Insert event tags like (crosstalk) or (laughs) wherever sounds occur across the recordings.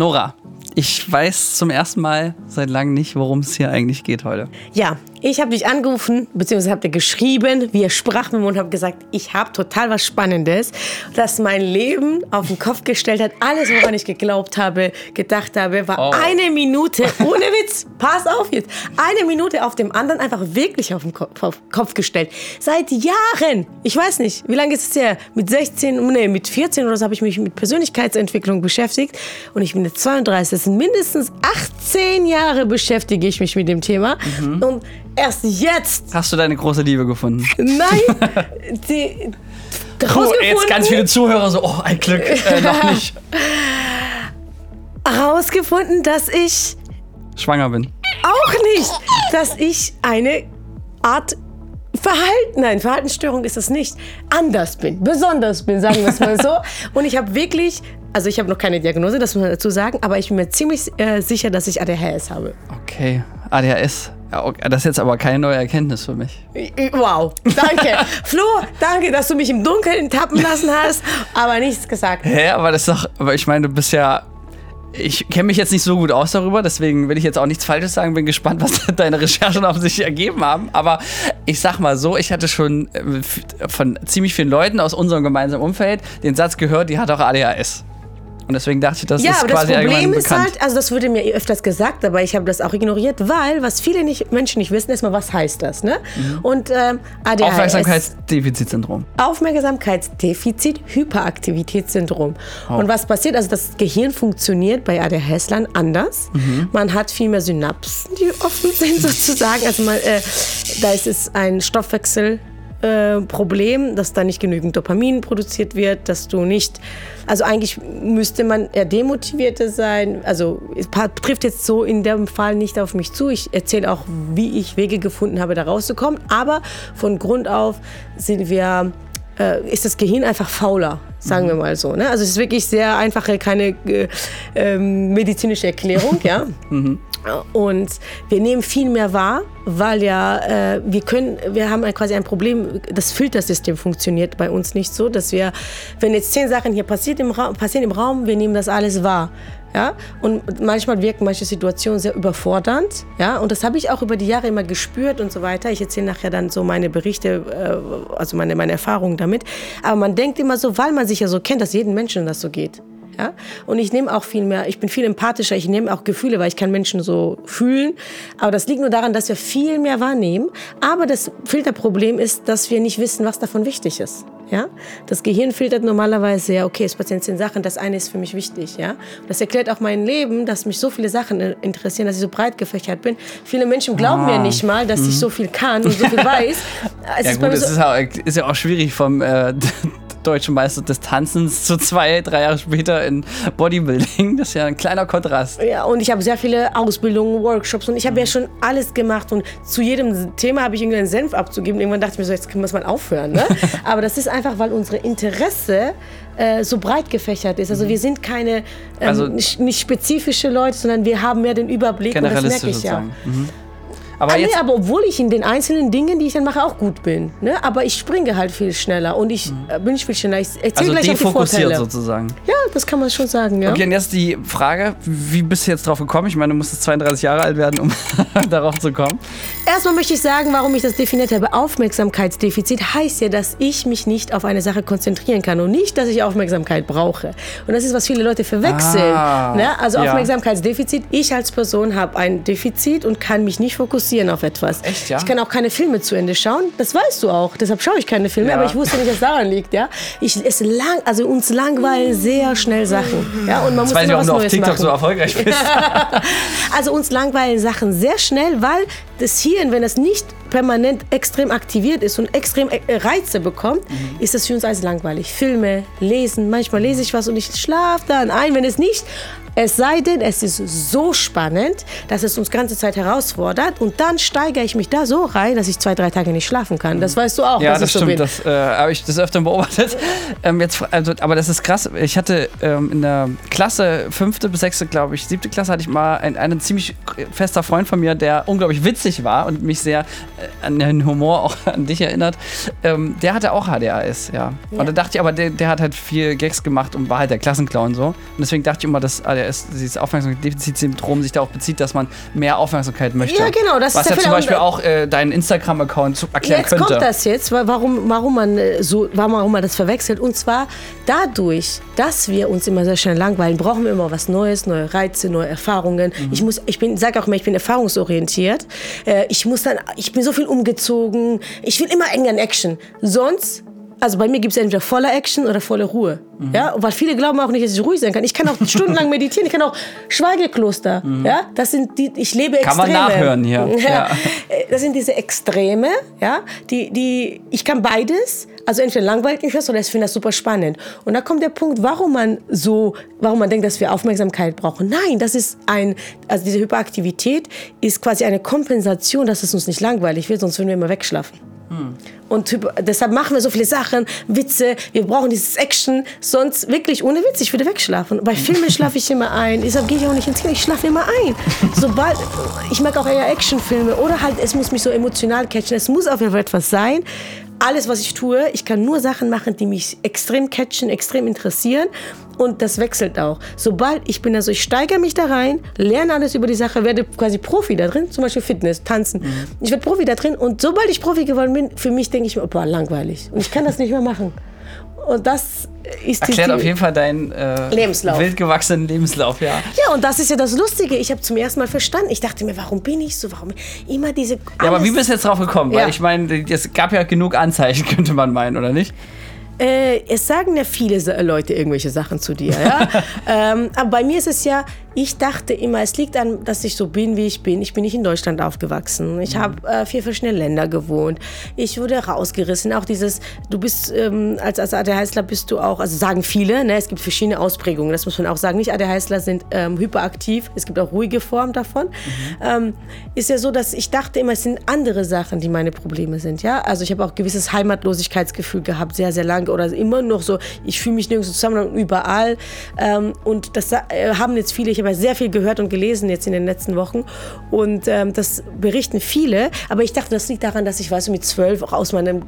Nora, ich weiß zum ersten Mal seit langem nicht, worum es hier eigentlich geht heute. Ja, ich habe dich angerufen, beziehungsweise habt ihr geschrieben, wir sprachen mit mir und habe gesagt, ich habe total was Spannendes, das mein Leben auf den Kopf gestellt hat. Alles, woran ich geglaubt habe, gedacht habe, war Oh. eine Minute, ohne Witz, pass auf jetzt, eine Minute auf dem anderen einfach wirklich auf den Kopf, auf den Kopf gestellt. Seit Jahren, ich weiß nicht, wie lange ist es her? Mit 16, nee, mit 14 oder so habe ich mich mit Persönlichkeitsentwicklung beschäftigt und ich bin jetzt 32, das sind mindestens 18 Jahre beschäftige ich mich mit dem Thema und erst jetzt Hast du deine große Liebe gefunden? (laughs) (laughs) Nein, die, Oh, jetzt ganz viele Zuhörer so, oh, ein Glück, äh, noch nicht. herausgefunden, dass ich Schwanger bin. auch nicht, dass ich eine Art Verhalten, nein, Verhaltensstörung ist es nicht, anders bin, besonders bin, sagen wir es mal so. (laughs) Und ich habe wirklich, also ich habe noch keine Diagnose, das muss man dazu sagen, aber ich bin mir ziemlich äh, sicher, dass ich ADHS habe. Okay, ADHS. Ja, okay. Das ist jetzt aber keine neue Erkenntnis für mich. Wow, danke. (laughs) Flo, danke, dass du mich im Dunkeln tappen lassen hast, aber nichts gesagt. Hä, aber das ist doch, aber ich meine, du bist ja. Ich kenne mich jetzt nicht so gut aus darüber, deswegen will ich jetzt auch nichts Falsches sagen. Bin gespannt, was (laughs) deine Recherchen auf sich ergeben haben. Aber ich sag mal so, ich hatte schon äh, von ziemlich vielen Leuten aus unserem gemeinsamen Umfeld den Satz gehört, die hat auch ADHS. Und deswegen dachte ich, das Ja, ist aber das quasi Problem allgemein ist bekannt. halt, also das wurde mir öfters gesagt, aber ich habe das auch ignoriert, weil was viele nicht, Menschen nicht wissen, ist mal, was heißt das, ne? Und ähm, ADHS, Aufmerksamkeitsdefizitsyndrom. Aufmerksamkeitsdefizit-Hyperaktivitätssyndrom. Oh. Und was passiert? Also das Gehirn funktioniert bei ADHS-Lern anders. Mhm. Man hat viel mehr Synapsen, die offen sind (laughs) sozusagen. Also man, äh, da ist es ein Stoffwechsel. Äh, Problem, dass da nicht genügend Dopamin produziert wird, dass du nicht, also eigentlich müsste man eher demotivierter sein. Also es trifft jetzt so in dem Fall nicht auf mich zu. Ich erzähle auch, wie ich Wege gefunden habe, da rauszukommen. Aber von Grund auf sind wir äh, ist das Gehirn einfach fauler, sagen wir mal so. Ne? Also es ist wirklich sehr einfache, keine äh, ähm, medizinische Erklärung, ja. (laughs) Und wir nehmen viel mehr wahr, weil ja äh, wir können, wir haben ein- quasi ein Problem, das Filtersystem funktioniert bei uns nicht so, dass wir, wenn jetzt zehn Sachen hier passiert im Raum, passieren im Raum, wir nehmen das alles wahr. Ja? Und manchmal wirken manche Situationen sehr überfordernd. Ja? Und das habe ich auch über die Jahre immer gespürt und so weiter. Ich erzähle nachher dann so meine Berichte, äh, also meine, meine Erfahrungen damit. Aber man denkt immer so, weil man sich ja so kennt, dass jedem Menschen das so geht. Ja? Und ich nehme auch viel mehr, ich bin viel empathischer, ich nehme auch Gefühle, weil ich kann Menschen so fühlen. Aber das liegt nur daran, dass wir viel mehr wahrnehmen. Aber das Filterproblem ist, dass wir nicht wissen, was davon wichtig ist. Ja? Das Gehirn filtert normalerweise, ja, okay, es passieren zehn Sachen, das eine ist für mich wichtig. Ja? Das erklärt auch mein Leben, dass mich so viele Sachen interessieren, dass ich so breit gefächert bin. Viele Menschen glauben mir nicht mal, dass ich so viel kann und so viel (laughs) weiß. Es Ja ist gut, es so, ist, auch, ist ja auch schwierig vom äh, (laughs) deutschen Meister des Tanzens zu zwei, drei Jahre später in Bodybuilding. Das ist ja ein kleiner Kontrast. Ja, und ich habe sehr viele Ausbildungen, Workshops und ich habe ja schon alles gemacht und zu jedem Thema habe ich irgendeinen Senf abzugeben. Irgendwann dachte ich mir so, jetzt muss man aufhören. Ne? (laughs) Aber das ist einfach, weil unsere Interesse äh, so breit gefächert ist. Also wir sind keine ähm, Also- nicht, spezifische Leute, sondern wir haben mehr den Überblick und das merke ich ja. sozusagen. Mhm. Aber Ah, nee, jetzt, aber obwohl ich in den einzelnen Dingen, die ich dann mache, auch gut bin. Ne? Aber ich springe halt viel schneller und ich äh, bin ich viel schneller. Ich erzähle also gleich auch die defokussiert Vorteile. sozusagen. Ja, das kann man schon sagen, ja. Okay, und jetzt die Frage, wie bist du jetzt drauf gekommen? Ich meine, du musstest 32 Jahre alt werden, um (laughs) darauf zu kommen. Erstmal möchte ich sagen, warum ich das definiert habe. Aufmerksamkeitsdefizit heißt ja, dass ich mich nicht auf eine Sache konzentrieren kann und nicht, dass ich Aufmerksamkeit brauche. Und das ist, was viele Leute verwechseln. Ah, ne? Also ja. Aufmerksamkeitsdefizit. Ich als Person habe ein Defizit und kann mich nicht fokussieren auf etwas. Echt, ja? Ich kann auch keine Filme zu Ende schauen. Das weißt du auch. Deshalb schaue ich keine Filme. Ja. Aber ich wusste nicht, dass daran liegt. Ja? Ich, es lang, also uns langweilen sehr schnell Sachen. Ja? Und man muss Jetzt weiß ich, immer warum was du auf Neues TikTok machen. so erfolgreich (laughs) bist. Also uns langweilen Sachen sehr schnell, weil das Hirn, wenn es nicht permanent extrem aktiviert ist und extrem äh, Reize bekommt, ist es für uns als langweilig. Filme, lesen, manchmal lese ich was und ich schlafe dann ein, wenn es nicht. Es sei denn, es ist so spannend, dass es uns ganze Zeit herausfordert und dann steigere ich mich da so rein, dass ich zwei, drei Tage nicht schlafen kann. Das weißt du auch, Ja, das ich so stimmt. bin. Das äh, habe ich des Öfteren beobachtet. (laughs) Ähm, jetzt, also, aber das ist krass. Ich hatte ähm, in der Klasse, fünfte bis sechste, glaube ich, siebte Klasse, hatte ich mal ein, einen ziemlich fester Freund von mir, der unglaublich witzig war und mich sehr äh, an den Humor auch (laughs) an dich erinnert. Ähm, der hatte auch HDHS, ja. Und da dachte ich, aber der, der hat halt viel Gags gemacht und war halt der Klassenclown so. Und deswegen dachte ich immer, dass ADHS, dieses Aufmerksamkeitsdefizitsyndrom sich darauf bezieht, dass man mehr Aufmerksamkeit möchte. Ja, genau, das Was ist ja zum. Beispiel auch äh, deinen Instagram-Account erklären Jetzt könnte. kommt das jetzt, wa- warum, warum, man äh, so, warum man das verwechselt. Und zwar dadurch, dass wir uns immer sehr schnell langweilen, brauchen wir immer was Neues, neue Reize, neue Erfahrungen. Mhm. Ich muss, ich bin, sage auch immer, ich bin erfahrungsorientiert. Äh, ich muss dann, ich bin so viel umgezogen. Ich will immer eng an Action. Sonst also bei mir gibt es entweder voller Action oder volle Ruhe. Mhm. Ja, weil viele glauben auch nicht, dass ich ruhig sein kann. Ich kann auch (laughs) stundenlang meditieren, ich kann auch Schweigekloster. Ja, das sind die, ich lebe Mhm. Kann man Extreme. nachhören hier. (laughs) Ja. Äh, Das sind diese Extreme, ja, die, die, ich kann beides. Also entweder langweilt mich das oder ich finde das super spannend. Und da kommt der Punkt, warum man so, warum man denkt, dass wir Aufmerksamkeit brauchen. Nein, das ist ein, also diese Hyperaktivität ist quasi eine Kompensation, dass es uns nicht langweilig wird, sonst würden wir immer wegschlafen. Und hypo- deshalb machen wir so viele Sachen, Witze, wir brauchen dieses Action, sonst wirklich ohne Witz, ich würde wegschlafen. Bei Filmen (laughs) schlafe ich immer ein, deshalb gehe ich auch nicht ins Kino, ich schlafe immer ein. Sobald, ich mag auch eher Actionfilme oder halt, es muss mich so emotional catchen, es muss auf jeden Fall etwas sein. Alles, was ich tue, ich kann nur Sachen machen, die mich extrem catchen, extrem interessieren und das wechselt auch. Sobald ich bin also, ich steigere mich da rein, lerne alles über die Sache, werde quasi Profi da drin, zum Beispiel Fitness, Tanzen. Ich werde Profi da drin und sobald ich Profi geworden bin, für mich denke ich mir, boah, langweilig. Und ich kann das nicht mehr machen. Und das ist Erklärt die auf jeden Fall deinen äh, Lebenslauf. wild gewachsenen Lebenslauf, ja. Ja, und das ist ja das Lustige. Ich habe zum ersten Mal verstanden. Ich dachte mir, warum bin ich so? Warum immer diese. Ja, aber wie bist du jetzt drauf gekommen? Ja. Weil ich meine, es gab ja genug Anzeichen, (laughs) könnte man meinen, oder nicht? Äh, es sagen ja viele Leute irgendwelche Sachen zu dir. Ja? (laughs) ähm, aber bei mir ist es ja, ich dachte immer, es liegt an, dass ich so bin, wie ich bin. Ich bin nicht in Deutschland aufgewachsen. Ich habe äh, vier verschiedene Länder gewohnt. Ich wurde rausgerissen. Auch dieses, du bist ähm, als, als ADHSler bist du auch, also sagen viele, ne, es gibt verschiedene Ausprägungen. Das muss man auch sagen. Nicht ADHSler sind ähm, hyperaktiv. Es gibt auch ruhige Formen davon. Ähm, ist ja so, dass ich dachte immer, es sind andere Sachen, die meine Probleme sind. Ja, also ich habe auch gewisses Heimatlosigkeitsgefühl gehabt, sehr, sehr lange oder immer noch so. Ich fühle mich nirgends zusammen und überall. Ähm, und das äh, haben jetzt viele. Ich habe ja sehr viel gehört und gelesen jetzt in den letzten Wochen und ähm, das berichten viele. Aber ich dachte, das liegt daran, dass ich, weißt mit zwölf auch aus meinem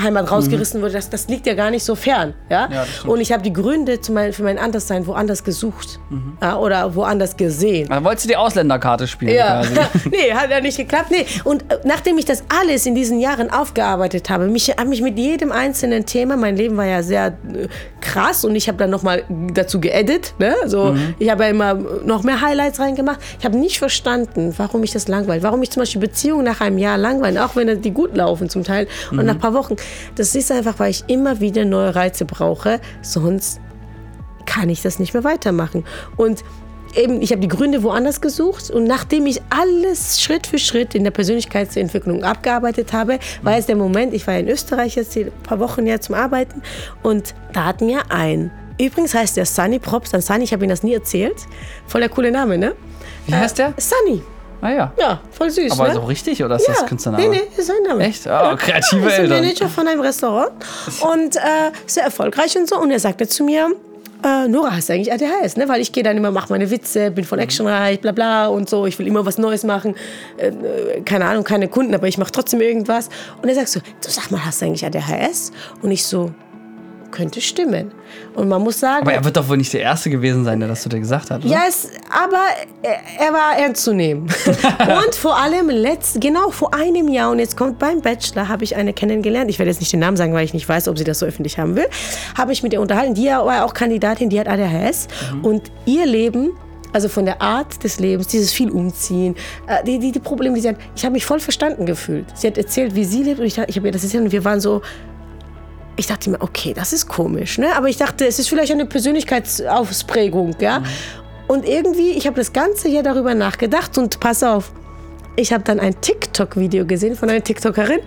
Heimat rausgerissen wurde, das, das liegt ja gar nicht so fern. Ja? Ja, und ich habe die Gründe mein, für mein Anderssein woanders gesucht ja, oder woanders gesehen. Dann wolltest du die Ausländerkarte spielen Ja, (laughs) nee, hat ja nicht geklappt. Nee. Und äh, nachdem ich das alles in diesen Jahren aufgearbeitet habe, mich, habe mich mit jedem einzelnen Thema, mein Leben war ja sehr äh, krass und ich habe dann nochmal dazu geedit. Ne? So, Ich habe ja immer noch mehr Highlights reingemacht. Ich habe nicht verstanden, warum mich das langweilt. Warum mich zum Beispiel Beziehungen nach einem Jahr langweilen, auch wenn die gut laufen zum Teil. Und nach ein paar Wochen. Das ist einfach, weil ich immer wieder neue Reize brauche. Sonst kann ich das nicht mehr weitermachen. Und eben, ich habe die Gründe woanders gesucht und nachdem ich alles Schritt für Schritt in der Persönlichkeitsentwicklung abgearbeitet habe, war es der Moment, ich war in Österreich jetzt ein paar Wochen ja zum Arbeiten und da hatten wir ein. Übrigens heißt der Sunny Props an Sunny, ich habe Ihnen das nie erzählt. Voll der coole Name, ne? Wie heißt der? Sunny. Ah ja. Ja, voll süß, Aber ne? so richtig oder ist das ja, Künstlername? Nee, nee, ist sein Name. Echt? Ah, kreative ja, ist Eltern. Manager von einem Restaurant (laughs) und äh, sehr erfolgreich und so. Und er sagte zu mir, äh, Nora, hast du eigentlich ADHS? Ne? Weil ich gehe dann immer, mache meine Witze, bin Mhm. voll actionreich, bla bla und so. Ich will immer was Neues machen. Äh, äh, keine Ahnung, keine Kunden, aber ich mache trotzdem irgendwas. Und er sagt so, du sag mal, hast du eigentlich ADHS? Und ich so, könnte stimmen. Und man muss sagen... Aber er wird doch wohl nicht der Erste gewesen sein, der das zu dir gesagt hat, oder? Ja, es, aber er, er war ernst zu nehmen. (laughs) und vor allem letzt, genau vor einem Jahr, und jetzt kommt beim Bachelor, habe ich eine kennengelernt. Ich werde jetzt nicht den Namen sagen, weil ich nicht weiß, ob sie das so öffentlich haben will. Habe ich mit ihr unterhalten. Die war auch Kandidatin, die hat ADHS. Und ihr Leben also von der Art des Lebens, dieses viel Umziehen, äh, die, die, die Probleme, die sie hat. Ich habe mich voll verstanden gefühlt. Sie hat erzählt, wie sie lebt und ich, ich habe ihr das erzählt und wir waren so, ich dachte mir, okay, das ist komisch, ne? Aber ich dachte, es ist vielleicht eine Persönlichkeitsausprägung, ja? Und irgendwie, ich habe das ganze Jahr darüber nachgedacht und pass auf, ich habe dann ein TikTok-Video gesehen von einer TikTokerin,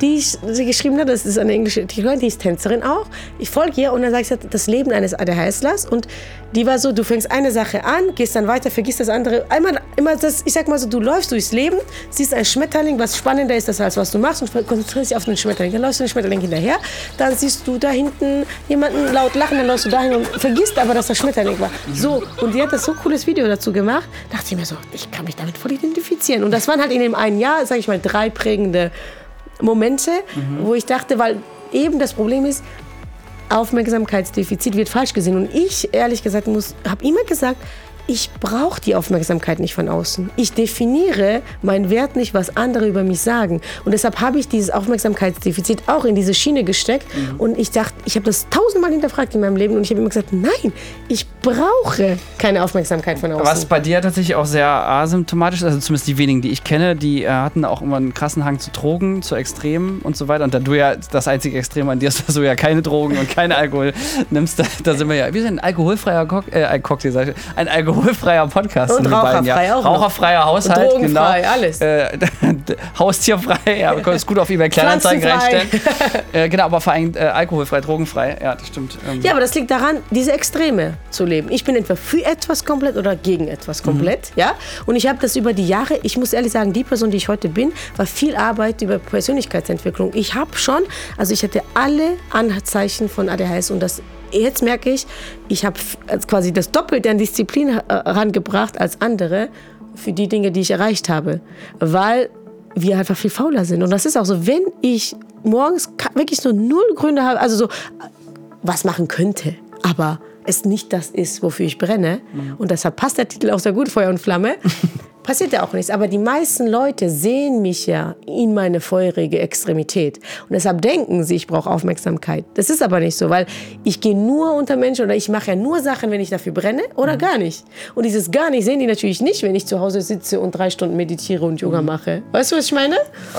die ich- sie geschrieben hat, das ist eine englische TikTokerin, die ist Tänzerin auch. Ich folge ihr und dann sagt sie, das Leben eines ADHSlers und die war so, du fängst eine Sache an, gehst dann weiter, vergisst das andere. Einmal, immer das, ich sag mal so, du läufst durchs Leben, siehst ein Schmetterling, was spannender ist das als was du machst und konzentrierst dich auf den Schmetterling. Dann läufst du den Schmetterling hinterher, dann siehst du da hinten jemanden laut lachen, dann läufst du dahin und vergisst aber, dass das Schmetterling war. So, und die hat das so cooles Video dazu gemacht, dachte ich mir so, ich kann mich damit voll identifizieren. Und das waren halt in dem einen Jahr, sage ich mal, drei prägende Momente, wo ich dachte, weil eben das Problem ist, Aufmerksamkeitsdefizit wird falsch gesehen. Und ich, ehrlich gesagt, habe immer gesagt, ich brauche die Aufmerksamkeit nicht von außen. Ich definiere meinen Wert nicht, was andere über mich sagen. Und deshalb habe ich dieses Aufmerksamkeitsdefizit auch in diese Schiene gesteckt. Mhm. Und ich dachte, ich habe das tausendmal hinterfragt in meinem Leben. Und ich habe immer gesagt, nein, ich brauche keine Aufmerksamkeit von außen. Was bei dir tatsächlich auch sehr asymptomatisch ist, also zumindest die wenigen, die ich kenne, die äh, hatten auch immer einen krassen Hang zu Drogen, zu Extremen und so weiter. Und da du ja das einzige Extrem an dir ist, (laughs) dass du ja keine Drogen und keinen Alkohol nimmst, da, da sind wir ja, wir sind ein alkoholfreier Cock äh, Cocktail, ein Alkohol alkoholfreier Podcast. Und raucherfrei ja. auch. Raucherfreier Haushalt, und genau. alles. Äh, (laughs) Haustierfrei, ja, du kannst gut auf eBay Kleinanzeigen reinstellen. (laughs) äh, genau, aber vor allem äh, alkoholfrei, drogenfrei, ja, das stimmt. Ähm. Ja, aber das liegt daran, diese Extreme zu leben. Ich bin entweder für etwas komplett oder gegen etwas komplett, mhm. ja. Und ich habe das über die Jahre, ich muss ehrlich sagen, die Person, die ich heute bin, war viel Arbeit über Persönlichkeitsentwicklung. Ich habe schon, also ich hatte alle Anzeichen von ADHS und das jetzt merke ich, ich habe quasi das Doppelte an Disziplin herangebracht als andere für die Dinge, die ich erreicht habe. Weil wir einfach viel fauler sind. Und das ist auch so, wenn ich morgens wirklich so null Gründe habe, also so was machen könnte, aber es nicht das ist, wofür ich brenne. Mhm. Und deshalb passt der Titel auch sehr gut, Feuer und Flamme. (laughs) passiert ja auch nichts. Aber die meisten Leute sehen mich ja in meine feurige Extremität. Und deshalb denken sie, ich brauche Aufmerksamkeit. Das ist aber nicht so, weil ich gehe nur unter Menschen oder ich mache ja nur Sachen, wenn ich dafür brenne oder mhm. gar nicht. Und dieses gar nicht sehen die natürlich nicht, wenn ich zu Hause sitze und drei Stunden meditiere und Yoga mhm. mache. Weißt du, was ich meine?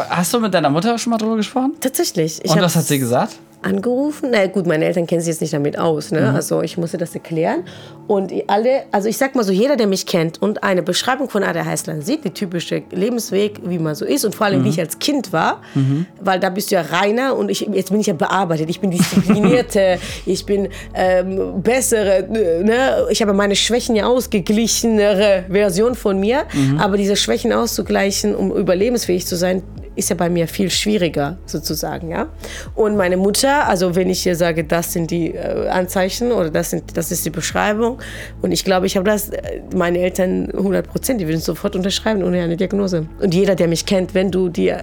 Hast du mit deiner Mutter schon mal drüber gesprochen? Tatsächlich. Ich und was hat sie gesagt? Angerufen. Na gut, meine Eltern kennen sich jetzt nicht damit aus. Ne? Mhm. Also ich musste das erklären. Und alle, also ich sag mal so, jeder, der mich kennt und eine Beschreibung von ADHS sieht, die typische Lebensweg, wie man so ist und vor allem, mhm. wie ich als Kind war, mhm. weil da bist du ja reiner und ich, jetzt bin ich ja bearbeitet. Ich bin disziplinierte, (laughs) ich bin ähm, bessere, ne? ich habe meine Schwächen ja ausgeglichenere Version von mir, mhm. aber diese Schwächen auszugleichen, um überlebensfähig zu sein, ist ja bei mir viel schwieriger sozusagen, ja. Und meine Mutter, also wenn ich hier sage, das sind die äh, Anzeichen oder das, sind, das ist die Beschreibung und ich glaube, ich habe das, äh, meine Eltern 100 Prozent, die würden sofort unterschreiben ohne eine Diagnose. Und jeder, der mich kennt, wenn du die,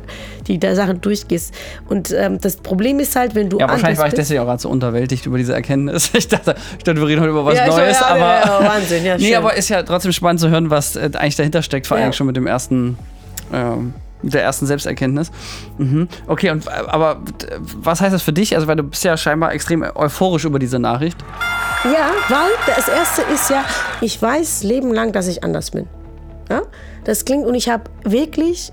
die da Sachen durchgehst. Und ähm, das Problem ist halt, wenn du Ja, wahrscheinlich war ich deswegen auch gerade so unterwältigt über diese Erkenntnis. (laughs) Ich dachte, ich dachte wir reden heute über was ja, Neues, ja, aber ja, Wahnsinn, ja, (laughs) nee, aber ist ja trotzdem spannend zu hören, was äh, eigentlich dahinter steckt, vor allem schon mit dem ersten ähm, der ersten Selbsterkenntnis. Mhm. Okay, und aber was heißt das für dich? Also, weil du bist ja scheinbar extrem euphorisch über diese Nachricht. Ja, weil das erste ist ja, ich weiß leben lang, dass ich anders bin. Ja? Das klingt und ich habe wirklich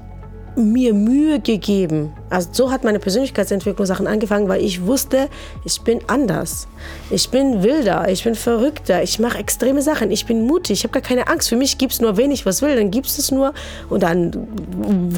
mir Mühe gegeben. Also so hat meine Persönlichkeitsentwicklung Sachen angefangen, weil ich wusste, ich bin anders. Ich bin wilder, ich bin verrückter, ich mache extreme Sachen, ich bin mutig, ich habe gar keine Angst. Für mich gibt es nur, wenn ich was will, dann gibt es nur und dann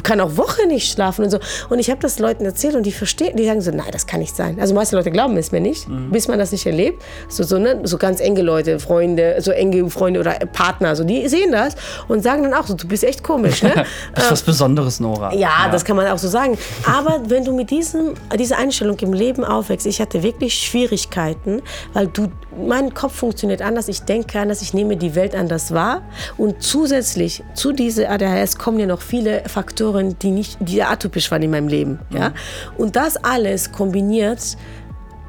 kann auch Woche nicht schlafen und so. Und ich habe das Leuten erzählt und die verstehen, die sagen so, nein, das kann nicht sein. Also meiste Leute glauben es mir nicht, mhm. bis man das nicht erlebt. So, so, ne? so ganz enge Leute, Freunde, so enge Freunde oder Partner, so, die sehen das und sagen dann auch so, du bist echt komisch. Ne? (laughs) das ist was Besonderes, Nora. Ja, ja, das kann man auch so sagen. Aber wenn du mit diesem, dieser Einstellung im Leben aufwächst, ich hatte wirklich Schwierigkeiten, weil du, mein Kopf funktioniert anders, ich denke anders, ich nehme die Welt anders wahr. Und zusätzlich zu dieser ADHS kommen ja noch viele Faktoren, die, nicht, die atypisch waren in meinem Leben. Mhm. Ja? Und das alles kombiniert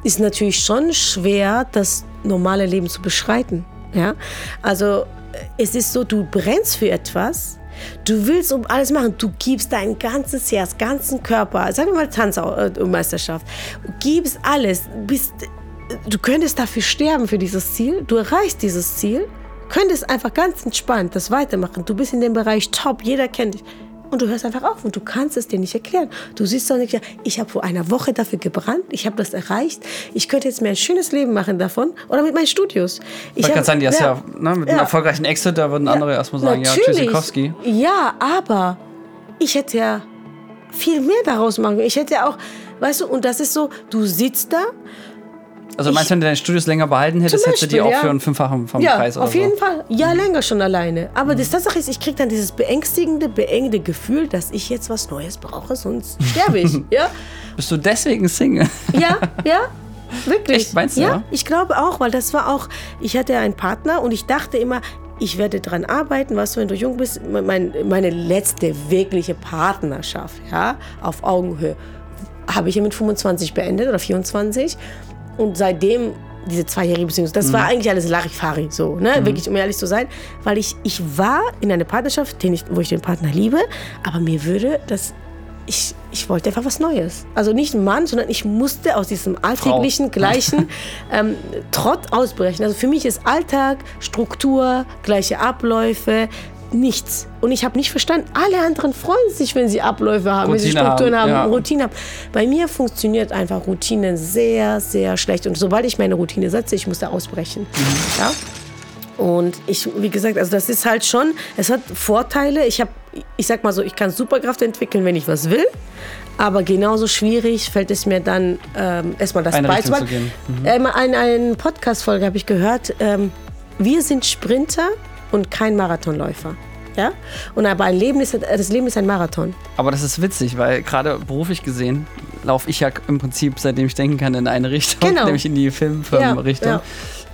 ist natürlich schon schwer, das normale Leben zu beschreiten. Ja? Also es ist so, du brennst für etwas, Du willst um alles machen. Du gibst dein ganzes Herz, ganzen Körper, sagen wir mal Tanzmeisterschaft, gibst alles. Bist, du könntest dafür sterben für dieses Ziel. Du erreichst dieses Ziel, könntest einfach ganz entspannt das weitermachen. Du bist in dem Bereich top, jeder kennt dich und du hörst einfach auf und du kannst es dir nicht erklären. Du siehst doch nicht, ich habe vor einer Woche dafür gebrannt, ich habe das erreicht, ich könnte jetzt mir ein schönes Leben machen davon oder mit meinen Studios. Ich kann sagen, die hast ja, ja ne, mit ja. einem erfolgreichen Exit, da würden andere ja, erstmal sagen, natürlich. ja, Tschüssikowski. Ja, aber ich hätte ja viel mehr daraus machen können. Ich hätte ja auch, weißt du, und das ist so, du sitzt da also meinst du, wenn du deine Studios länger behalten hättest, hättest du die auch ja. für einen Fünffachen vom ja, Preis oder auf jeden Fall. Ja, länger schon alleine. Aber mhm. die Tatsache ist, ich kriege dann dieses beängstigende, beengende Gefühl, dass ich jetzt was Neues brauche, sonst sterbe ich. (laughs) ja? Bist du deswegen Single? ja, ja. (laughs) Wirklich. Echt, meinst du? Ja, ich glaube auch, weil das war auch, ich hatte einen Partner und ich dachte immer, ich werde daran arbeiten, was du, wenn du jung bist, mein, meine letzte wirkliche Partnerschaft, ja, auf Augenhöhe, habe ich ja mit 25 beendet oder 24 und seitdem diese zweijährige Beziehung, das war eigentlich alles Larifari, so, ne? Wirklich, um ehrlich zu sein. Weil ich, ich war in einer Partnerschaft, den ich, wo ich den Partner liebe, aber mir würde das. Ich, ich wollte einfach was Neues. Also nicht ein Mann, sondern ich musste aus diesem alltäglichen, gleichen (laughs) ähm, Trott ausbrechen. Also für mich ist Alltag, Struktur, gleiche Abläufe, nichts. Und ich habe nicht verstanden, alle anderen freuen sich, wenn sie Abläufe haben, wenn sie Routine Strukturen haben, haben, ja. Routine haben. Bei mir funktioniert einfach Routine sehr, sehr schlecht. Und sobald ich meine Routine setze, ich muss da ausbrechen. Ja? Und ich, wie gesagt, also das ist halt schon, es hat Vorteile. Ich habe, ich sag mal so, ich kann Superkraft entwickeln, wenn ich was will. Aber genauso schwierig fällt es mir dann ähm, erstmal das Eine beizubehalten. zu gehen. Ähm, ein, eine Podcast-Folge habe ich gehört. Ähm, wir sind Sprinter und kein Marathonläufer. Ja? Und aber ein Leben ist, das Leben ist ein Marathon. Aber das ist witzig, weil gerade beruflich gesehen laufe ich ja im Prinzip, seitdem ich denken kann, in eine Richtung, Genau. (laughs) nämlich in die Filmfirmenrichtung. Ja,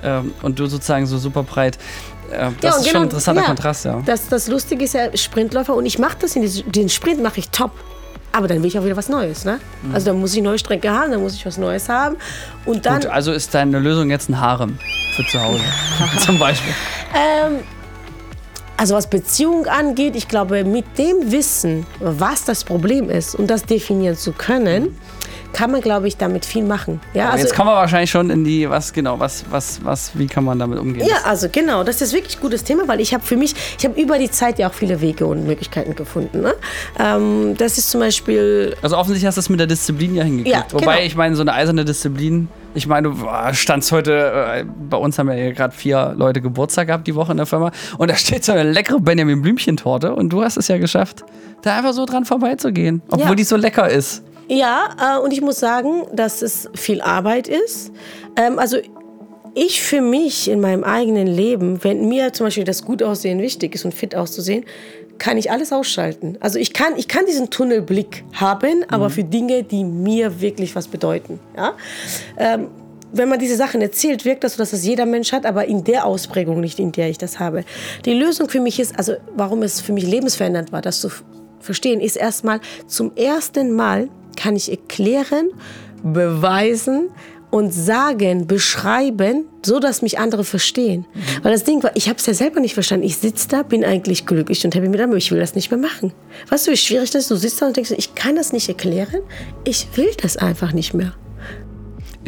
Ähm, und du sozusagen so super breit. Äh, das Ja, ist und schon genau- ein interessanter ja. Kontrast, ja. Das, das Lustige ist ja Sprintläufer und ich mache das in den Sprint mache ich top. Aber dann will ich auch wieder was Neues, ne? Mhm. Also dann muss ich neue Strecke haben, dann muss ich was Neues haben und dann Gut, also ist deine Lösung jetzt ein Harem für zu Hause. (laughs) Zum Beispiel. ähm, also was Beziehung angeht, ich glaube mit dem Wissen, was das Problem ist und das definieren zu können, kann man glaube ich damit viel machen. Ja, Aber also jetzt kommen wir wahrscheinlich schon in die, was genau, was, was, was, wie kann man damit umgehen? Ja, also genau, das ist wirklich ein gutes Thema, weil ich habe für mich, ich habe über die Zeit ja auch viele Wege und Möglichkeiten gefunden. Ne? Ähm, das ist zum Beispiel, Also offensichtlich hast du es mit der Disziplin ja hingekriegt. Ja, Wobei, genau. ich meine, so eine eiserne Disziplin, ich meine, standst heute, äh, bei uns haben ja gerade vier Leute Geburtstag gehabt die Woche in der Firma und da steht so eine leckere Benjamin Blümchen-Torte und du hast es ja geschafft, da einfach so dran vorbeizugehen, obwohl Ja. die so lecker ist. ja, äh, und ich muss sagen, dass es viel Arbeit ist. Ähm, also ich für mich in meinem eigenen Leben, wenn mir zum Beispiel das Gutaussehen wichtig ist und fit auszusehen, kann ich alles ausschalten. Also ich kann, ich kann diesen Tunnelblick haben, aber für Dinge, die mir wirklich was bedeuten. Ja? Ähm, wenn man diese Sachen erzählt, wirkt das so, dass das jeder Mensch hat, aber in der Ausprägung nicht, in der ich das habe. Die Lösung für mich ist, also warum es für mich lebensverändernd war, das zu verstehen, ist erstmal, zum ersten Mal kann ich erklären, beweisen und sagen, beschreiben, so dass mich andere verstehen. Weil das Ding war, ich habe es ja selber nicht verstanden. Ich sitze da, bin eigentlich glücklich und happy mit aber ich will das nicht mehr machen. Weißt du, wie schwierig das ist? Du sitzt da und denkst, ich kann das nicht erklären. Ich will das einfach nicht mehr.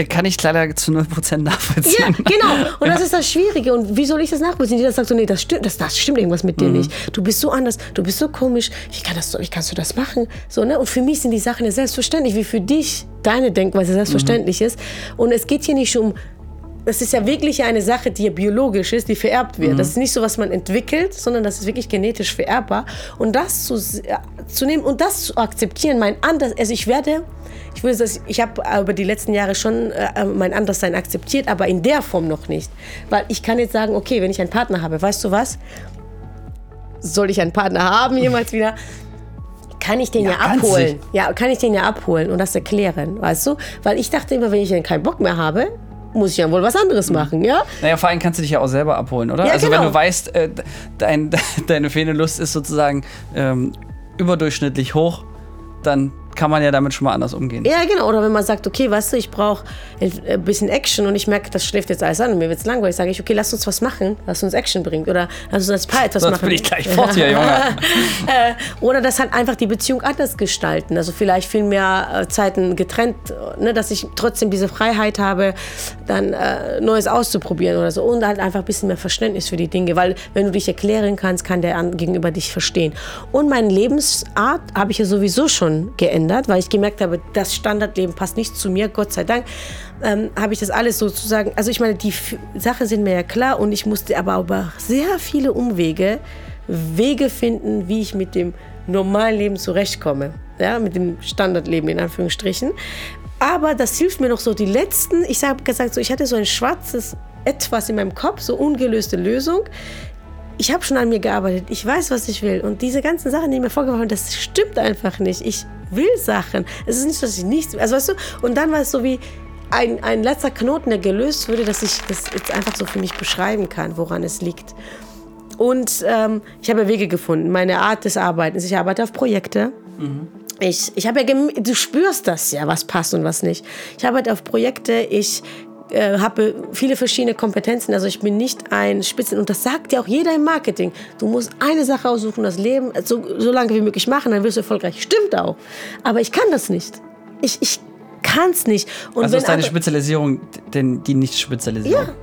Äh, Kann ich leider zu 0% nachvollziehen. Ja, genau. (laughs) Und das ist das Schwierige. Und wie soll ich das nachvollziehen? Jeder sagt so, nee, das stimmt, das, das stimmt irgendwas mit dir Mhm. nicht. Du bist so anders, du bist so komisch. Wie, kann das wie kannst du das machen? So, ne? Und für mich sind die Sachen ja selbstverständlich, wie für dich deine Denkweise selbstverständlich Mhm. ist. Und es geht hier nicht um das ist ja wirklich eine Sache, die ja biologisch ist, die vererbt wird. Das ist nicht so, was man entwickelt, sondern das ist wirklich genetisch vererbbar. Und das zu, zu nehmen und das zu akzeptieren, mein anders, also ich werde, ich würde das, ich habe über die letzten Jahre schon äh, mein Anderssein akzeptiert, aber in der Form noch nicht. Weil ich kann jetzt sagen, okay, wenn ich einen Partner habe, weißt du was? Soll ich einen Partner haben jemals wieder? kann ich den ja, Ja, abholen. Ja, kann ich den ja abholen und das erklären, weißt du? Weil ich dachte immer, wenn ich dann keinen Bock mehr habe, muss ich ja wohl was anderes machen, ja? Naja, vor allem kannst du dich ja auch selber abholen, oder? Ja, also wenn genau. du weißt, äh, dein, (laughs) deine Feenelust ist sozusagen ähm, überdurchschnittlich hoch, dann kann man ja damit schon mal anders umgehen. Ja, genau. Oder wenn man sagt, okay, weißt du, ich brauche ein bisschen Action und ich merke, das schläft jetzt alles an und mir wird es langweilig, sage ich, okay, lass uns was machen, was uns Action bringt. Oder lass uns als Paar etwas Sonst machen. bin ich gleich fort hier, (laughs) Junge. äh, oder das halt einfach die Beziehung anders gestalten. Also vielleicht viel mehr äh, Zeiten getrennt, ne, dass ich trotzdem diese Freiheit habe, dann äh, Neues auszuprobieren oder so. Und halt einfach ein bisschen mehr Verständnis für die Dinge. Weil wenn du dich erklären kannst, kann der gegenüber dich verstehen. Und meine Lebensart habe ich ja sowieso schon geändert, weil ich gemerkt habe, das Standardleben passt nicht zu mir, Gott sei Dank. Ähm, habe ich das alles sozusagen, also ich meine, die F Sachen sind mir ja klar und ich musste aber über sehr viele Umwege Wege finden, wie ich mit dem normalen Leben zurechtkomme. Ja, mit dem Standardleben in Anführungsstrichen. Aber das hilft mir noch so die letzten, ich habe gesagt, so, ich hatte so ein schwarzes Etwas in meinem Kopf, so ungelöste Lösung. Ich habe schon an mir gearbeitet, ich weiß, was ich will. Und diese ganzen Sachen, die mir vorgeworfen werden, das stimmt einfach nicht. Ich will Sachen. Es ist nicht, dass ich nichts will. Also weißt du, und dann war es so wie ein, ein letzter Knoten, der gelöst wurde, dass ich das jetzt einfach so für mich beschreiben kann, woran es liegt. Und ähm, ich habe Wege gefunden, meine Art des Arbeitens. Ich arbeite auf Projekte. ich, ich habe ja, du spürst das ja, was passt und was nicht. Ich arbeite auf Projekte, ich äh, habe viele verschiedene Kompetenzen. Also ich bin nicht ein Spitzen und das sagt ja auch jeder im Marketing. Du musst eine Sache aussuchen, das Leben so, so lange wie möglich machen, dann wirst du erfolgreich. Stimmt auch. Aber ich kann das nicht. Ich, ich kann es nicht. Und Also ist deine Spezialisierung denn die Nicht-Spezialisierung? ja,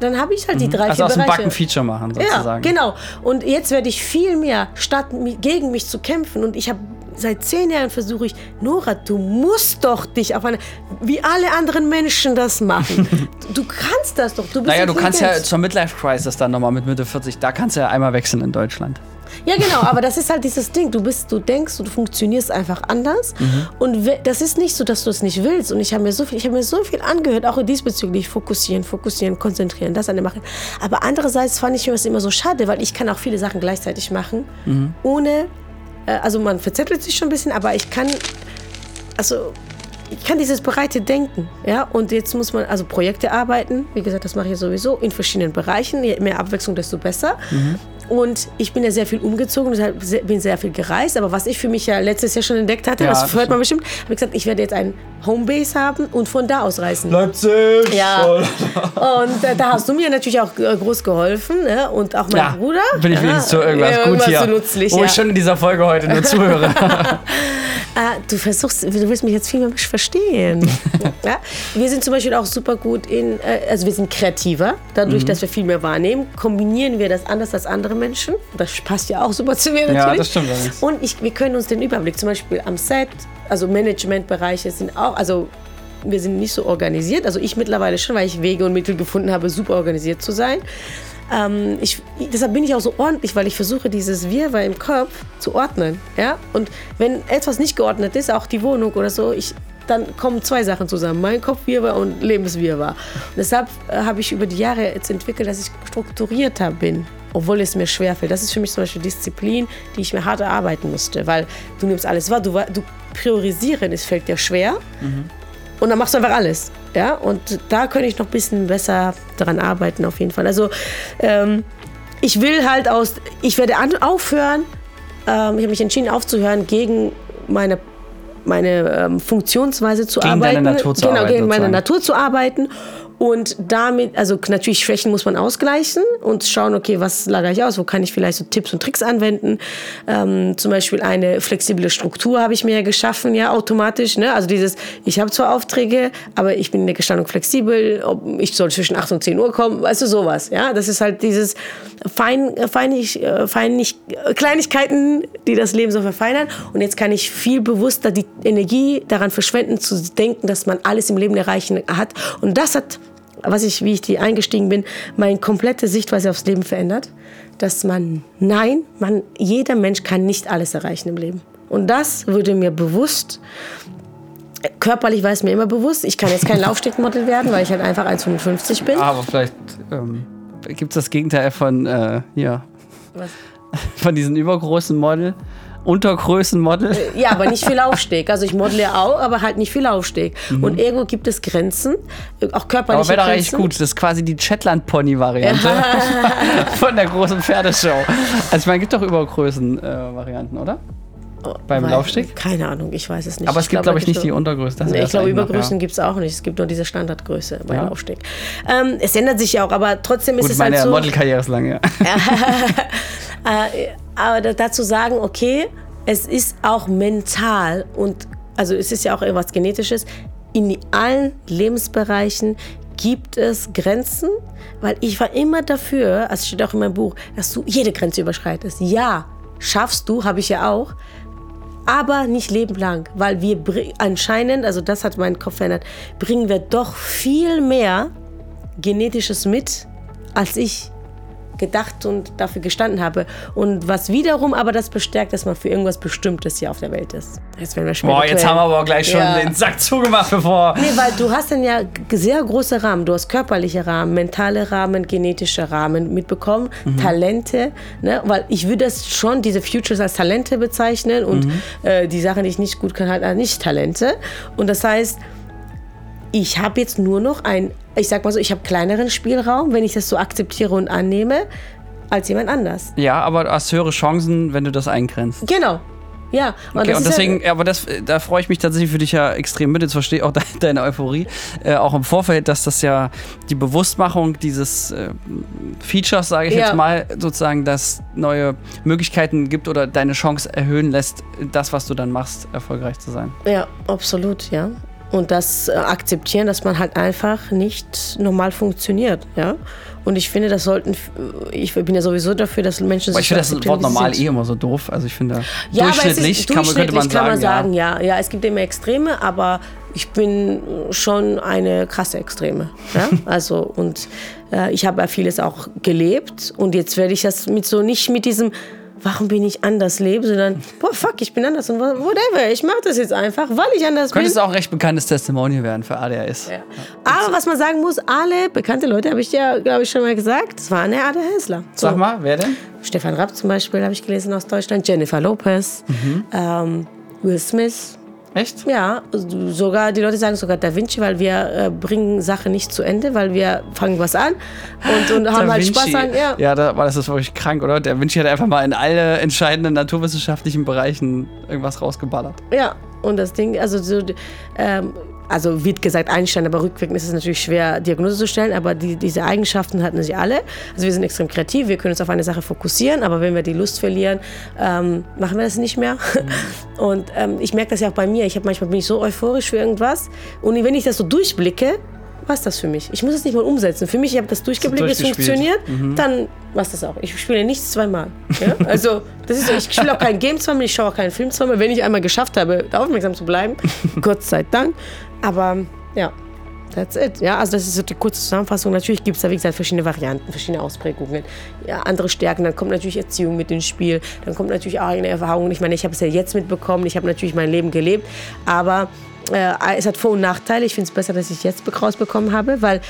dann habe ich halt die drei, Also vier aus dem. Backen Feature machen, Ja, sozusagen. genau. Und jetzt werde ich viel mehr, statt gegen mich zu kämpfen. Und ich habe seit zehn Jahren versuche ich, Nora, du musst doch dich auf eine, wie alle anderen Menschen das machen. (laughs) du kannst das doch. Du bist Naja, du kannst ja zur Midlife Crisis dann nochmal mit Mitte 40, da kannst du ja einmal wechseln in Deutschland. Ja, genau, aber das (laughs) ist halt dieses Ding. Du bist, du denkst, du funktionierst einfach anders. Mhm. Und das ist nicht so, dass du es nicht willst. Und ich habe mir so viel, ich habe mir so viel angehört, auch diesbezüglich fokussieren, fokussieren, konzentrieren, das eine machen. Aber andererseits fand ich mir das immer so schade, weil ich kann auch viele Sachen gleichzeitig machen, Mhm. ohne, also man verzettelt sich schon ein bisschen, aber ich kann, also ich kann dieses breite Denken, ja, und jetzt muss man also Projekte arbeiten, wie gesagt, das mache ich sowieso in verschiedenen Bereichen, je mehr Abwechslung, desto besser. Und ich bin ja sehr viel umgezogen, deshalb sehr- bin sehr viel gereist, aber was ich für mich ja letztes Jahr schon entdeckt hatte, Ja, das hört man stimmt. bestimmt, habe ich gesagt, ich werde jetzt einen Homebase haben und von da aus reisen. Leipzig! Ja, und äh, da hast du mir natürlich auch äh, groß geholfen ne? und auch mein Ja, Bruder. bin ich wenigstens zu irgendwas ja, gut hier. So nützlich, wo ich schon in dieser Folge heute nur zuhöre. (laughs) (laughs) Ah, du versuchst, du willst mich jetzt viel mehr verstehen. (laughs) ja? Wir sind zum Beispiel auch super gut in, äh, also wir sind kreativer, Mhm. dadurch, dass wir viel mehr wahrnehmen, kombinieren wir das anders als andere Menschen. Das passt ja auch super zu mir natürlich. Ja, das stimmt allerdings. Und ich, wir können uns den Überblick, zum Beispiel am Set, also Managementbereiche sind auch, also wir sind nicht so organisiert, also ich mittlerweile schon, weil ich Wege und Mittel gefunden habe, super organisiert zu sein. Ähm, ich, deshalb bin ich auch so ordentlich, weil ich versuche, dieses Wirrwarr im Kopf zu ordnen. Ja? Und wenn etwas nicht geordnet ist, auch die Wohnung oder so, ich, dann kommen zwei Sachen zusammen. Mein Kopfwirrwarr und Lebenswirrwarr. Und deshalb äh, habe ich über die Jahre jetzt entwickelt, dass ich strukturierter bin. Obwohl es mir schwerfällt. Das ist für mich zum Beispiel Disziplin, die ich mir hart erarbeiten musste. Weil du nimmst alles wahr, du, du priorisieren, es fällt dir schwer. Und dann machst du einfach alles. Ja? Und da könnte ich noch ein bisschen besser daran arbeiten, auf jeden Fall. Also, ähm, ich will halt aus, ich werde aufhören, ähm, ich habe mich entschieden aufzuhören, gegen meine, meine ähm, Funktionsweise zu Gegen deine arbeiten. Natur zu genau, arbeiten, gegen meine sozusagen. Natur zu arbeiten. Und damit, also natürlich Schwächen muss man ausgleichen und schauen, okay, was lagere ich aus, wo kann ich vielleicht so Tipps und Tricks anwenden. Ähm, zum Beispiel eine flexible Struktur habe ich mir ja geschaffen, ja, automatisch. Ne? Also dieses, ich habe zwar Aufträge, aber ich bin in der Gestaltung flexibel, ob ich soll zwischen 8 und 10 Uhr kommen, weißt du, sowas. Ja, das ist halt dieses fein, feinig, äh, feinig, äh, Kleinigkeiten, die das Leben so verfeinern. Und jetzt kann ich viel bewusster die Energie daran verschwenden, zu denken, dass man alles im Leben erreichen hat. Und das hat was ich, wie ich die eingestiegen bin, meine komplette Sichtweise aufs Leben verändert. Dass man, nein, man, jeder Mensch kann nicht alles erreichen im Leben. Und das wurde mir bewusst. Körperlich war es mir immer bewusst. Ich kann jetzt kein (laughs) Laufstegmodel werden, weil ich halt einfach 1,55 bin. Aber vielleicht ähm, gibt es das Gegenteil von, äh, hier, Was? (laughs) von diesen übergroßen Model. Untergrößenmodel. Ja, aber nicht viel (laughs) Laufsteg. Also ich modele auch, aber halt nicht viel Laufsteg. Und irgendwo gibt es Grenzen, auch körperliche Aber wäre doch eigentlich gut. Das ist quasi die Shetland-Pony-Variante (laughs) von der großen Pferdeshow. Also ich meine, gibt doch Übergrößen-Varianten, oder? Beim Weil- Laufsteg? Keine Ahnung, ich weiß es nicht. Aber es gibt, glaube ich, nicht die Untergröße. Das Nee, ich glaube, Übergrößen ja. gibt es auch nicht. Es gibt nur diese Standardgröße bei Ja. Laufsteg. Ähm, es ändert sich ja auch, aber trotzdem ist Gut, es meine halt so. Modelkarriere ist lang, ja. (laughs) Äh, aber da- dazu sagen, okay, es ist auch mental und also es ist ja auch irgendwas Genetisches. In allen Lebensbereichen gibt es Grenzen, weil ich war immer dafür, also steht auch in meinem Buch, dass du jede Grenze überschreitest. Ja, schaffst du, habe ich ja auch. Aber nicht lebenlang, weil wir anscheinend, also das hat meinen Kopf verändert, bringen wir doch viel mehr Genetisches mit, als ich gedacht und dafür gestanden habe. Und was wiederum aber das bestärkt, dass man für irgendwas Bestimmtes hier auf der Welt ist. Jetzt werden wir Boah, jetzt haben wir aber gleich schon Ja. den Sack zugemacht, bevor. Nee, weil du hast dann ja sehr große Rahmen. Du hast körperliche Rahmen, mentale Rahmen, genetische Rahmen mitbekommen, Talente. Ne? Weil ich würde das schon, diese Futures als Talente bezeichnen und äh, die Sachen, die ich nicht gut kann, halt als nicht Talente. Und das heißt, ich habe jetzt nur noch ein, ich sag mal so, ich habe kleineren Spielraum, wenn ich das so akzeptiere und annehme, als jemand anders. Ja, aber du hast höhere Chancen, wenn du das eingrenzt. Genau. Ja, und, okay, und deswegen, ja, aber das, da freue ich mich tatsächlich für dich ja extrem mit. Jetzt verstehe ich auch (laughs) deine Euphorie. Äh, auch im Vorfeld, dass das ja die Bewusstmachung dieses äh, Features, sage ich ja. jetzt mal, sozusagen, dass neue Möglichkeiten gibt oder deine Chance erhöhen lässt, das, was du dann machst, erfolgreich zu sein. Ja, absolut, ja und das äh, akzeptieren, dass man halt einfach nicht normal funktioniert, ja. Und ich finde, das sollten, ich bin ja sowieso dafür, dass Menschen sich. Ich finde das Wort normal eh immer so doof. Also ich finde, ja, durchschnittlich, kann, durchschnittlich könnte man kann sagen. Man sagen ja. ja. ja, es gibt immer Extreme, aber ich bin schon eine krasse Extreme. Ja? (laughs) Also, und äh, ich habe ja vieles auch gelebt und jetzt werde ich das mit so nicht mit diesem warum bin ich anders lebe, sondern, boah, fuck, ich bin anders und whatever, ich mache das jetzt einfach, weil ich anders Könntest bin. Könnte es auch ein recht bekanntes Testimonial werden für ADHS. Ja. Aber was man sagen muss, alle bekannte Leute, habe ich dir, glaube ich, schon mal gesagt, das waren der ADHSler. So. Sag mal, wer denn? Stefan Rapp zum Beispiel, habe ich gelesen aus Deutschland, Jennifer Lopez, mhm. ähm, Will Smith, Echt? Ja, sogar die Leute sagen sogar Da Vinci, weil wir äh, bringen Sachen nicht zu Ende, weil wir fangen was an und, und haben halt Spaß an. Ja, ja da das ist wirklich krank, oder? Da Vinci hat einfach mal in alle entscheidenden naturwissenschaftlichen Bereichen irgendwas rausgeballert. Ja, und das Ding, also so, ähm, also wird gesagt Einstein, aber rückwirkend ist es natürlich schwer, Diagnose zu stellen, aber die, diese Eigenschaften hatten sie alle. Also wir sind extrem kreativ, wir können uns auf eine Sache fokussieren, aber wenn wir die Lust verlieren, ähm, machen wir das nicht mehr. Mhm. (laughs) Und ähm, ich merke das ja auch bei mir. Ich habe manchmal bin ich so euphorisch für irgendwas und wenn ich das so durchblicke, was das für mich? Ich muss es nicht mal umsetzen. Für mich, ich habe das durchgeblickt, es funktioniert, mhm. dann was das auch. Ich spiele nichts zweimal. Ja? Also, das ist so, ich spiele auch kein Game zweimal, ich schaue auch keinen Film zweimal. Wenn ich einmal geschafft habe, aufmerksam zu bleiben, (laughs) Gott sei Dank. Aber ja, That's it. Ja, also das ist so die kurze Zusammenfassung. Natürlich gibt es da, wie gesagt, verschiedene Varianten, verschiedene Ausprägungen, ja, andere Stärken. Dann kommt natürlich Erziehung mit ins Spiel. Dann kommt natürlich auch eigene Erfahrungen. Ich meine, ich habe es ja jetzt mitbekommen. Ich habe natürlich mein Leben gelebt. Aber äh, es hat Vor- und Nachteile. Ich finde es besser, dass ich jetzt rausbekommen habe, weil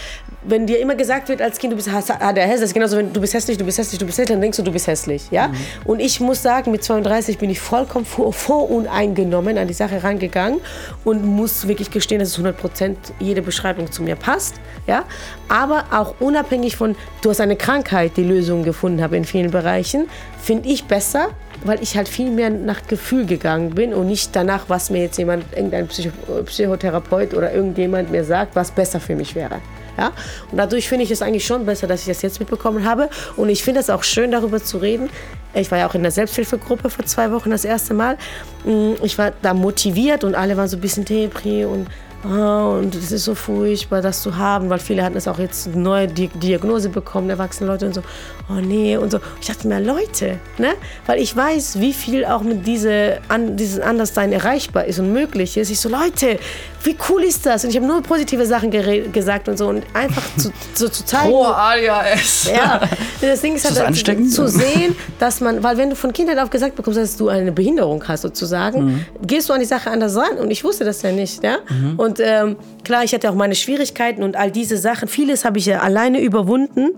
wenn dir immer gesagt wird als Kind, du bist ah, der hässlich, genauso wenn du bist hässlich, du bist hässlich, du bist hässlich, dann denkst du, du bist hässlich, ja? Mhm. Und ich muss sagen, mit 32 bin ich vollkommen vor, voruneingenommen an die Sache rangegangen und muss wirklich gestehen, dass es 100 Prozent jede Beschreibung zu mir passt, ja? Aber auch unabhängig von, du hast eine Krankheit, die Lösungen gefunden habe in vielen Bereichen, finde ich besser, weil ich halt viel mehr nach Gefühl gegangen bin und nicht danach, was mir jetzt jemand, irgendein Psycho Psychotherapeut oder irgendjemand mir sagt, was besser für mich wäre. Ja? Und dadurch finde ich es eigentlich schon besser, dass ich das jetzt mitbekommen habe. Und ich finde es auch schön, darüber zu reden. Ich war ja auch in der Selbsthilfegruppe vor zwei Wochen das erste Mal. Mm, ich war da motiviert und alle waren so ein bisschen Depri und und es ist so furchtbar, das zu haben, weil viele hatten es auch jetzt eine neue Diagnose bekommen, erwachsene Leute und so, oh nee, und so. Ich dachte mir, Leute, ne? Weil ich weiß, wie viel auch mit diese, an, dieses Anderssein erreichbar ist und möglich ist. Ich so, Leute, wie cool ist das? Und ich habe nur positive Sachen gesagt und so und einfach zu, (laughs) so zu zeigen. Oh, ADHS. Ja, das Ding ist, ist halt zu, zu sehen, dass man, weil wenn du von Kindheit auf gesagt bekommst, dass du eine Behinderung hast sozusagen, mhm. gehst du an die Sache anders ran und ich wusste das ja nicht, ja. Mhm. Und und ähm, klar, ich hatte auch meine Schwierigkeiten und all diese Sachen. Vieles habe ich ja alleine überwunden.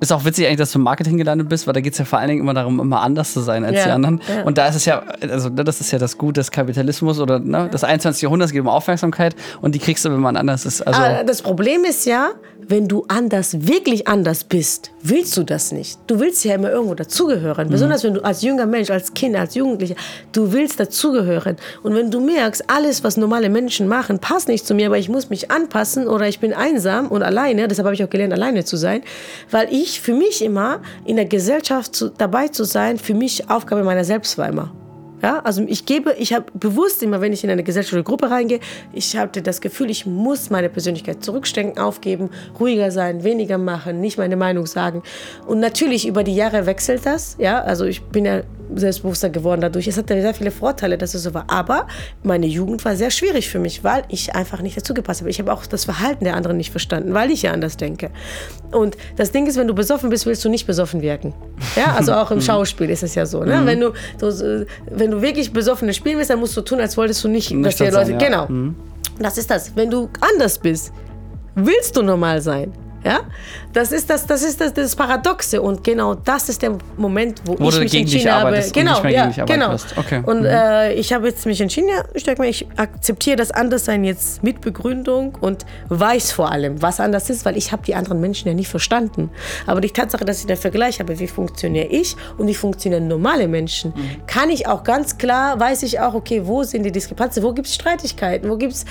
Ist auch witzig eigentlich, dass du im Marketing gelandet bist, weil da geht es ja vor allen Dingen immer darum, immer anders zu sein als ja, die anderen. Ja. Und da ist es ja, also ne, das ist ja das Gute des Kapitalismus oder ne, des 21. Jahrhunderts geht um Aufmerksamkeit und die kriegst du, wenn man anders ist. Also Aber das Problem ist ja, wenn du anders, wirklich anders bist, willst du das nicht. Du willst ja immer irgendwo dazugehören. Mhm. Besonders wenn du als junger Mensch, als Kind, als Jugendlicher, du willst dazugehören. Und wenn du merkst, alles, was normale Menschen machen, passt nicht zu mir, aber ich muss mich anpassen oder ich bin einsam und alleine, deshalb habe ich auch gelernt, alleine zu sein, weil ich für mich immer in der Gesellschaft zu, dabei zu sein, für mich Aufgabe meiner selbst war immer. Ja, also ich gebe, ich habe bewusst immer, wenn ich in eine gesellschaftliche Gruppe reingehe, ich hatte das Gefühl, ich muss meine Persönlichkeit zurückstecken, aufgeben, ruhiger sein, weniger machen, nicht meine Meinung sagen. Und natürlich über die Jahre wechselt das. Ja, also ich bin ja selbstbewusster geworden dadurch. Es hatte sehr viele Vorteile, dass es so war. Aber meine Jugend war sehr schwierig für mich, weil ich einfach nicht dazu gepasst habe. Ich habe auch das Verhalten der anderen nicht verstanden, weil ich ja anders denke. Und das Ding ist, wenn du besoffen bist, willst du nicht besoffen wirken. Ja, also auch im (laughs) Schauspiel ist es ja so. Ne? Mhm. Wenn, du, du, wenn du wirklich besoffen spielen willst, dann musst du tun, als wolltest du nicht, nicht dass die Leute. Sein, ja. Genau. Mhm. Das ist das. Wenn du anders bist, willst du normal sein. Ja? Das ist das, das ist das, das Paradoxe und genau das ist der Moment, wo, Wo ich mich gegen dich entschieden habe. und Genau, gegen ja, genau. Okay. Und Mhm. äh, ich habe jetzt mich entschieden, ja, ich denke mir, ich akzeptiere das Anderssein jetzt mit Begründung und weiß vor allem, was anders ist, weil ich habe die anderen Menschen ja nicht verstanden. Aber die Tatsache, dass ich den Vergleich habe, wie funktioniere ich und wie funktionieren normale Menschen, Mhm. kann ich auch ganz klar, weiß ich auch, okay, wo sind die Diskrepanzen, wo gibt es Streitigkeiten, wo gibt es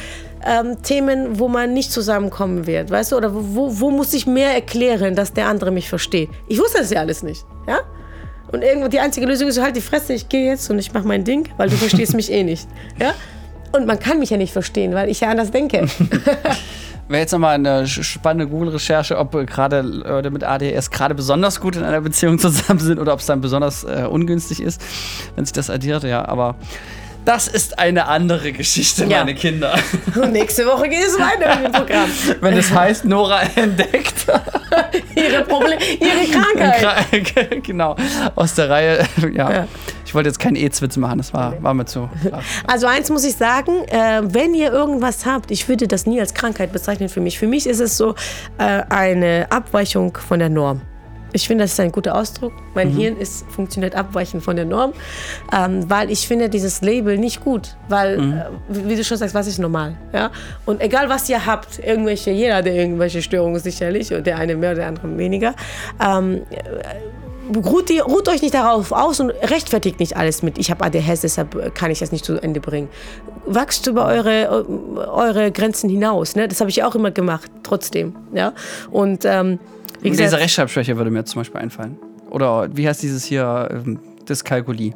ähm, Themen, wo man nicht zusammenkommen wird, weißt du, oder wo, wo muss ich mehr erklären, dass der andere mich versteht. Ich wusste das ja alles nicht, ja. Und irgendwo die einzige Lösung ist halt die Fresse, ich gehe jetzt und ich mache mein Ding, weil du verstehst mich eh nicht, ja. Und man kann mich ja nicht verstehen, weil ich ja anders denke. (laughs) Wäre jetzt nochmal eine spannende Google-Recherche, ob äh, gerade Leute mit ADHS gerade besonders gut in einer Beziehung zusammen sind oder ob es dann besonders äh, ungünstig ist, wenn sich das addiert, ja. Aber das ist eine andere Geschichte, Ja. meine Kinder. (laughs) Und nächste Woche geht es weiter mit dem Programm. wenn es heißt, Nora entdeckt. (laughs) Ihre Probleme, ihre Krankheit. (laughs) genau, aus der Reihe. Ja. Ja. Ich wollte jetzt keinen E-Zwitz machen, das war, war mir zu. Also eins muss ich sagen, äh, wenn ihr irgendwas habt, ich würde das nie als Krankheit bezeichnen für mich. Für mich ist es so äh, eine Abweichung von der Norm. Ich finde, das ist ein guter Ausdruck. Mein Hirn ist, funktioniert abweichend von der Norm, ähm, weil ich finde dieses Label nicht gut, weil, äh, wie du schon sagst, was ist normal? Ja? Und egal, was ihr habt, irgendwelche, jeder hat irgendwelche Störungen sicherlich, und der eine mehr, der andere weniger. Ähm, ruht, ihr, ruht euch nicht darauf aus und rechtfertigt nicht alles mit, ich habe ADHS, deshalb kann ich das nicht zu Ende bringen. Wachst über eure, eure Grenzen hinaus. Ne? Das habe ich auch immer gemacht, trotzdem. Ja? Und ähm, Diese Rechtschreibschwäche würde mir zum Beispiel einfallen. Oder wie heißt dieses hier, ähm, Dyskalkulie?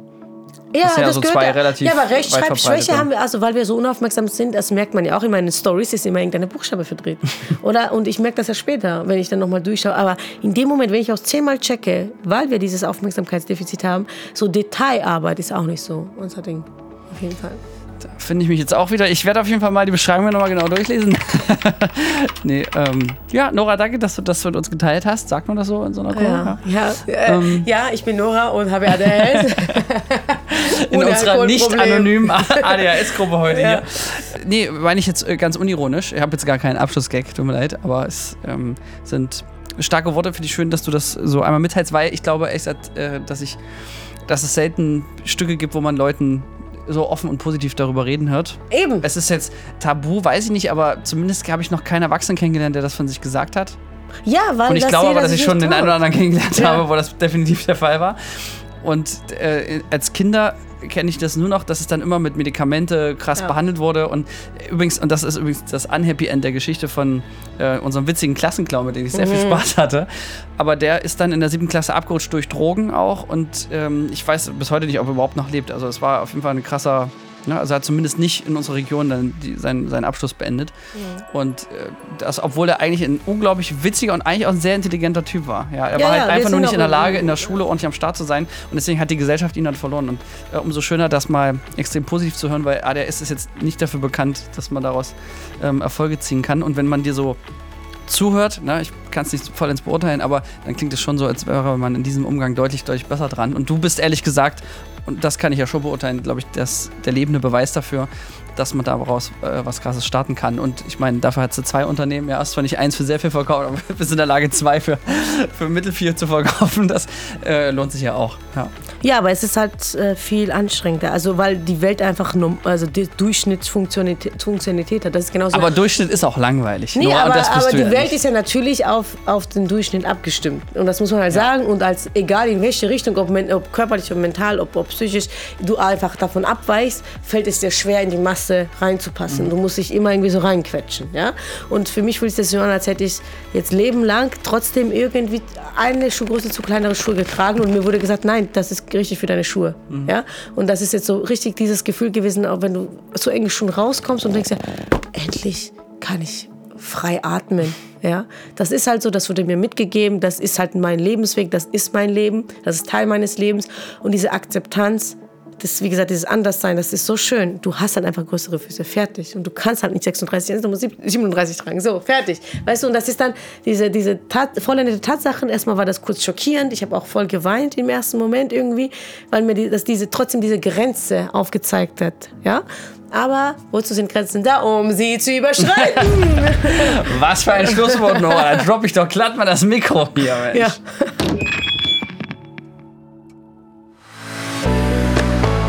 ja, das ja so zwei relativ Ja, aber Rechtschreibschwäche haben wir, also weil wir so unaufmerksam sind, das merkt man ja auch in meinen Stories, ist immer irgendeine Buchstabe verdreht. (laughs) Oder? Und ich merke das ja später, wenn ich dann nochmal durchschaue. Aber in dem Moment, wenn ich auch zehnmal checke, weil wir dieses Aufmerksamkeitsdefizit haben, so Detailarbeit ist auch nicht so unser Ding. Auf jeden Fall. Da finde ich mich jetzt auch wieder. Ich werde auf jeden Fall mal die Beschreibung nochmal genau durchlesen. (laughs) nee, ähm, ja, Nora, danke, dass du das mit uns geteilt hast. Sagt man das so in so einer Kurve? Ja, ja, äh, Ähm. ja, ich bin Nora und habe ADHS. (laughs) (laughs) in Ohne unserer nicht anonymen ADHS-Gruppe heute Ja. hier. Nee, meine ich jetzt äh, ganz unironisch. Ich habe jetzt gar keinen Abschlussgag, tut mir leid, aber es ähm, sind starke Worte. Finde ich schön, dass du das so einmal mitteilst, weil ich glaube echt, äh, dass ich, dass es selten Stücke gibt, wo man Leuten so offen und positiv darüber reden hört. Eben. Es ist jetzt tabu, weiß ich nicht, aber zumindest habe ich noch keinen Erwachsenen kennengelernt, der das von sich gesagt hat. Ja, weil Und ich glaube aber, dass ich schon den einen oder anderen kennengelernt Ja. habe, wo das definitiv der Fall war. Und äh, als Kinder kenne ich das nur noch, dass es dann immer mit Medikamente krass Ja. behandelt wurde. Und übrigens, und das ist übrigens das Unhappy End der Geschichte von äh, unserem witzigen Klassenclown, mit dem ich sehr viel Mhm. Spaß hatte. Aber der ist dann in der siebten Klasse abgerutscht durch Drogen auch. Und ähm, ich weiß bis heute nicht, ob er überhaupt noch lebt. Also es war auf jeden Fall ein krasser. Ne, also er hat zumindest nicht in unserer Region dann die, seinen, seinen Abschluss beendet. Und äh, das, obwohl er eigentlich ein unglaublich witziger und eigentlich auch ein sehr intelligenter Typ war. Ja, er Ja, war ja, halt wir einfach nur nicht in der Lage, in der Schule ordentlich am Start zu sein. Und deswegen hat die Gesellschaft ihn dann verloren. Und äh, umso schöner, das mal extrem positiv zu hören, weil ADHS ist jetzt nicht dafür bekannt, dass man daraus ähm, Erfolge ziehen kann. Und wenn man dir so zuhört, ne, ich kann es nicht vollends beurteilen, aber dann klingt es schon so, als wäre man in diesem Umgang deutlich, deutlich besser dran. Und du bist ehrlich gesagt, und das kann ich ja schon beurteilen, glaube ich, das, der lebende Beweis dafür, dass man daraus äh, was Krasses starten kann. Und ich meine, dafür hat sie zwei Unternehmen. Ja, ist zwar nicht eins für sehr viel verkauft, aber (laughs) sind in der Lage, zwei für, für mittelviel zu verkaufen. Das äh, lohnt sich ja auch. Ja. Ja, aber es ist halt äh, viel anstrengender. Also, weil die Welt einfach nur, also die Durchschnittsfunktionalität Funktionalität hat. Das ist genauso. Aber Durchschnitt ist auch langweilig. Nee, Nora, aber, bist aber du die ja Welt nicht. ist ja natürlich auf, auf den Durchschnitt abgestimmt. Und das muss man halt sagen. Und als egal in welche Richtung, ob, ob körperlich oder mental, ob, ob psychisch, du einfach davon abweichst, fällt es dir schwer, in die Masse reinzupassen. Mhm. Du musst dich immer irgendwie so reinquetschen. Ja? Und für mich fühlt sich das so an, als hätte ich jetzt Leben lang trotzdem irgendwie eine Schuhgröße zu kleinere Schuhe getragen. Und mir wurde gesagt, nein, das ist richtig für deine Schuhe. Mhm. Ja? Und das ist jetzt so richtig dieses Gefühl gewesen, auch wenn du zu engen Schuhen rauskommst und denkst ja, endlich kann ich frei atmen. Ja, das ist halt so, das wurde mir mitgegeben, das ist halt mein Lebensweg, das ist mein Leben, das ist Teil meines Lebens und diese Akzeptanz das, wie gesagt, dieses Anderssein, das ist so schön. Du hast halt einfach größere Füße, fertig. Und du kannst halt nicht 36, du musst 37 tragen. So, fertig. Weißt du, und das ist dann diese, diese Tat, vollendete Tatsachen. Erstmal war das kurz schockierend. Ich habe auch voll geweint im ersten Moment irgendwie, weil mir die, das diese, trotzdem diese Grenze aufgezeigt hat. Ja? Aber wozu sind Grenzen da? Um sie zu überschreiten. (laughs) Was für ein Schlusswort, Noah. Da droppe ich doch glatt mal das Mikro hier, Mensch. ja.